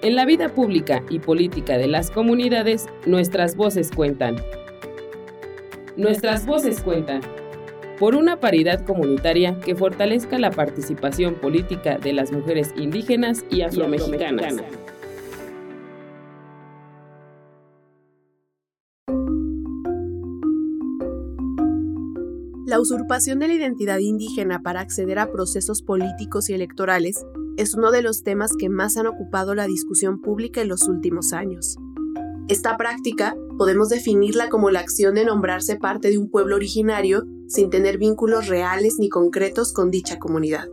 En la vida pública y política de las comunidades, nuestras voces cuentan. Nuestras voces cuentan. Por una paridad comunitaria que fortalezca la participación política de las mujeres indígenas y afromexicanas. La usurpación de la identidad indígena para acceder a procesos políticos y electorales es uno de los temas que más han ocupado la discusión pública en los últimos años. Esta práctica podemos definirla como la acción de nombrarse parte de un pueblo originario sin tener vínculos reales ni concretos con dicha comunidad.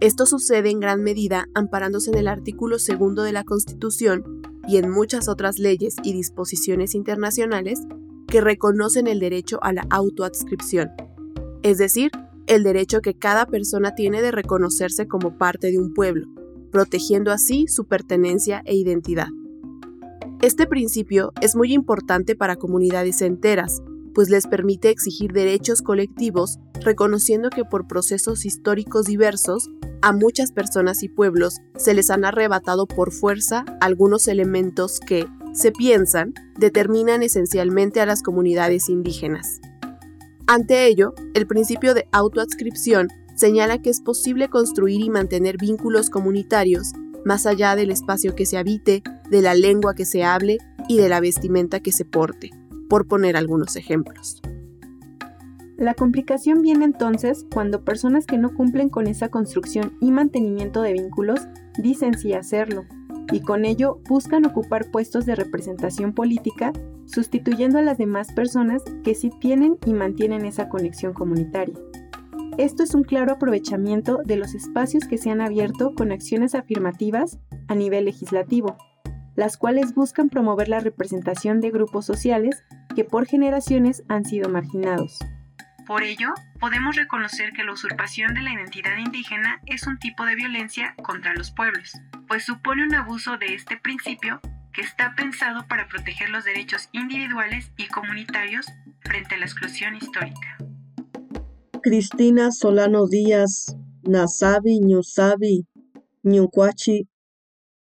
Esto sucede en gran medida amparándose en el artículo segundo de la Constitución y en muchas otras leyes y disposiciones internacionales que reconocen el derecho a la autoadscripción, es decir, el derecho que cada persona tiene de reconocerse como parte de un pueblo, protegiendo así su pertenencia e identidad. Este principio es muy importante para comunidades enteras, pues les permite exigir derechos colectivos, reconociendo que por procesos históricos diversos, a muchas personas y pueblos se les han arrebatado por fuerza algunos elementos que, se piensan, determinan esencialmente a las comunidades indígenas. Ante ello, el principio de autoadscripción señala que es posible construir y mantener vínculos comunitarios más allá del espacio que se habite, de la lengua que se hable y de la vestimenta que se porte, por poner algunos ejemplos. La complicación viene entonces cuando personas que no cumplen con esa construcción y mantenimiento de vínculos dicen sí hacerlo, y con ello buscan ocupar puestos de representación política, sustituyendo a las demás personas que sí tienen y mantienen esa conexión comunitaria. Esto es un claro aprovechamiento de los espacios que se han abierto con acciones afirmativas a nivel legislativo, las cuales buscan promover la representación de grupos sociales que por generaciones han sido marginados. Por ello, podemos reconocer que la usurpación de la identidad indígena es un tipo de violencia contra los pueblos, pues supone un abuso de este principio que está pensado para proteger los derechos individuales y comunitarios frente a la exclusión histórica. Cristina Solano Díaz, Nasabi, Ñusabi, Ñucuachi.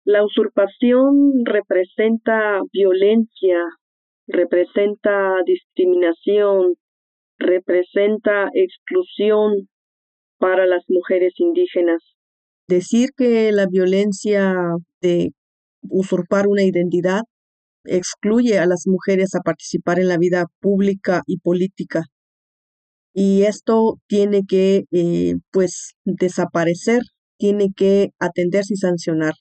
La usurpación representa violencia, representa discriminación, representa exclusión para las mujeres indígenas. Decir que la violencia de usurpar una identidad excluye a las mujeres a participar en la vida pública y política. Y esto tiene que, eh, pues, desaparecer, tiene que atenderse y sancionar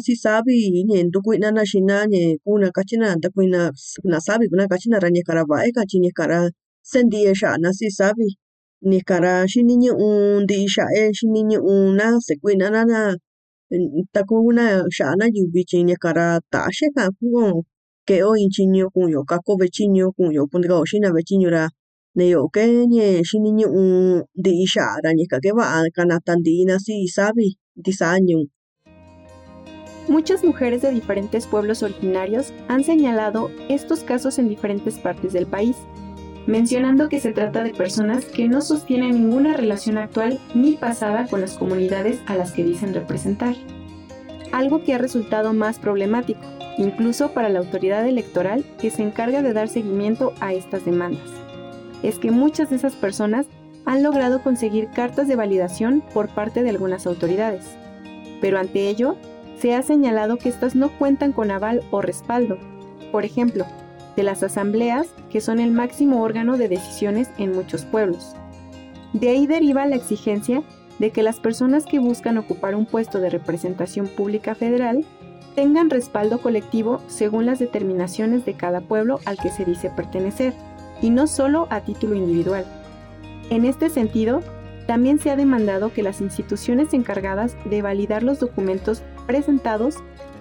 si sabi sabi nye kara shini nye un di sha e shini nye un na se kuina na na ta kuna sha na yubi chi nye kara ta she ka kuo ke o in chi nyo kun yo ka ko ve chi nyo kun yo kun ga o shina ve chi nyo ra Muchas mujeres de diferentes pueblos originarios han señalado estos casos en diferentes partes del país, mencionando que se trata de personas que no sostienen ninguna relación actual ni pasada con las comunidades a las que dicen representar, algo que ha resultado más problemático, incluso para la autoridad electoral que se encarga de dar seguimiento a estas demandas es que muchas de esas personas han logrado conseguir cartas de validación por parte de algunas autoridades. Pero ante ello, se ha señalado que estas no cuentan con aval o respaldo. Por ejemplo, de las asambleas, que son el máximo órgano de decisiones en muchos pueblos. De ahí deriva la exigencia de que las personas que buscan ocupar un puesto de representación pública federal tengan respaldo colectivo según las determinaciones de cada pueblo al que se dice pertenecer y no solo a título individual. En este sentido, también se ha demandado que las instituciones encargadas de validar los documentos presentados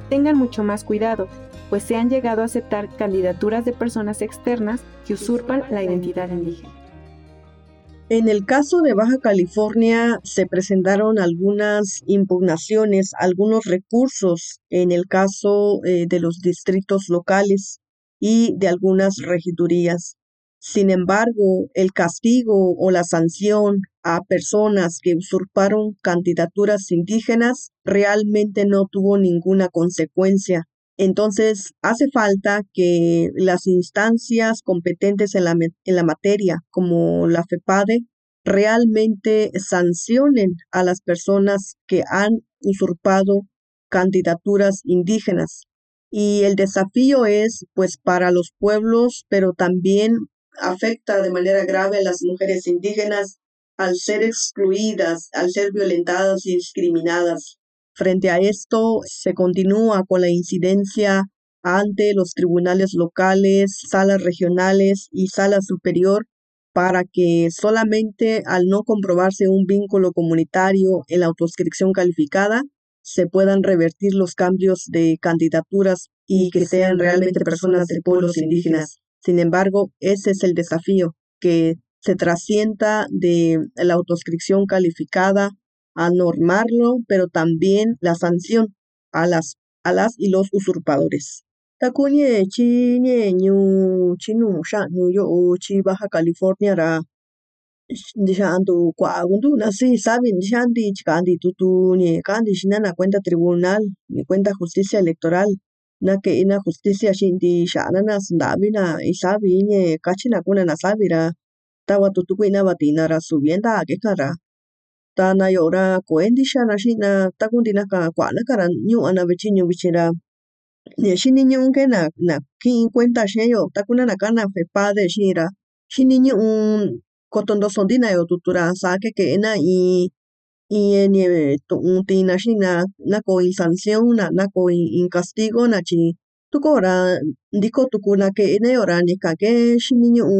tengan mucho más cuidado, pues se han llegado a aceptar candidaturas de personas externas que usurpan la identidad indígena. En el caso de Baja California se presentaron algunas impugnaciones, algunos recursos en el caso eh, de los distritos locales y de algunas regidurías Sin embargo, el castigo o la sanción a personas que usurparon candidaturas indígenas realmente no tuvo ninguna consecuencia. Entonces, hace falta que las instancias competentes en la, en la materia, como la FEPADE, realmente sancionen a las personas que han usurpado candidaturas indígenas. Y el desafío es, pues, para los pueblos, pero también afecta de manera grave a las mujeres indígenas al ser excluidas, al ser violentadas y discriminadas. Frente a esto, se continúa con la incidencia ante los tribunales locales, salas regionales y sala superior para que solamente al no comprobarse un vínculo comunitario en la autoscripción calificada, se puedan revertir los cambios de candidaturas y que sean realmente personas de pueblos indígenas. Sin embargo, ese es el desafío, que se trascienda de la autoscripción calificada a normarlo, pero también la sanción a las, a las y los usurpadores. Takunye chi nye ñu chinu sha yo chi Baja California ra Dixantu kuakuntu na sí sabe dixanti chikandi tutu ni kandi xinana cuenta tribunal ni cuenta justicia electoral. Na ke'ena justicia xinti xa'nana snda'vina isavi ñe kachina kuna na savi ra. Tawa tutu kui'na vatina ra suvi ntaa keka ra ta na yo'o ra koe ntixana xi'na taku ntinaka kua'anaka ra ñu'ana ve'e tyiñu vityi ra. Ña xiniñu'u ke na na ki'in kuenta xeeyo taku na nakana FEPADE xi'in ra. Xiniñu'u koto ntosonti na yoo tutu ra saa ke ke'ena in in ñeve tu'un tiin na xi'in na na koo in sanción na na koo in castigo na tyi tu koo ra ntiko tuku nake'en‑yo ra ñaka ke xiniñu'u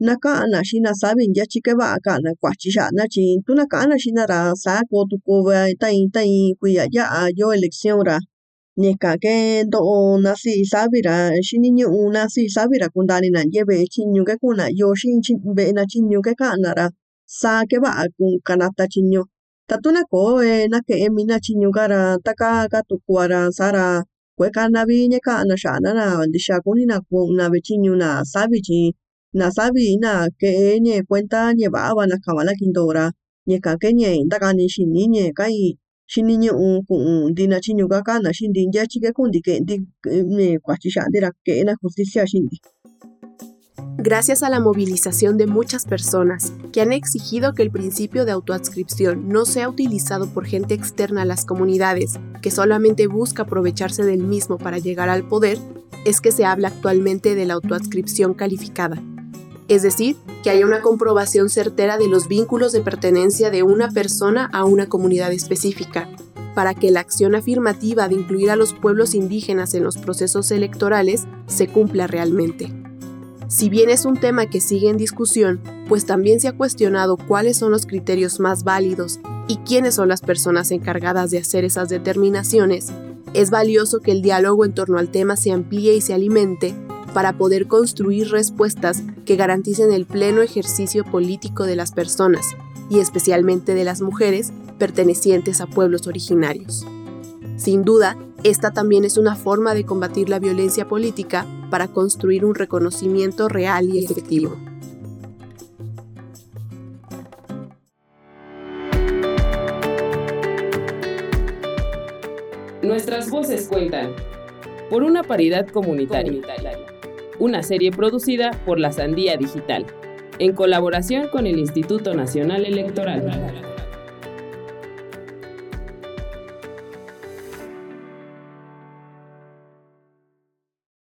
na na ka'an na xi'in na savi ntyaty keva'a ka'an na kuatyi xa'na tyi tu na ka'an na xi'in na ra saa koo tuku va ta in ta in kuiya ya'a yoo elección ra ñaka ke nto'o na sii savi ra xiniñu'u na sii savi ra kuntani na ntye ve'e tyiñu ke ku'un na yoo xi'in ve'e natyiñu ke ka'an na ra kanata tyiñu ta tu na koo nake'e ra taka ka tuku'a ra sa'ra kue'e kana vi ña ka'an na xa'na na ntixa ve'e savi tyi Gracias a la movilización de muchas personas que han exigido que el principio de autoadscripción no sea utilizado por gente externa a las comunidades, que solamente busca aprovecharse del mismo para llegar al poder, es que se habla actualmente de la autoadscripción calificada. Es decir, que haya una comprobación certera de los vínculos de pertenencia de una persona a una comunidad específica, para que la acción afirmativa de incluir a los pueblos indígenas en los procesos electorales se cumpla realmente. Si bien es un tema que sigue en discusión, pues también se ha cuestionado cuáles son los criterios más válidos y quiénes son las personas encargadas de hacer esas determinaciones, es valioso que el diálogo en torno al tema se amplíe y se alimente para poder construir respuestas que garanticen el pleno ejercicio político de las personas, y especialmente de las mujeres pertenecientes a pueblos originarios. Sin duda, esta también es una forma de combatir la violencia política para construir un reconocimiento real y efectivo. Nuestras voces cuentan por una paridad comunitaria. Una serie producida por la Sandía Digital, en colaboración con el Instituto Nacional Electoral.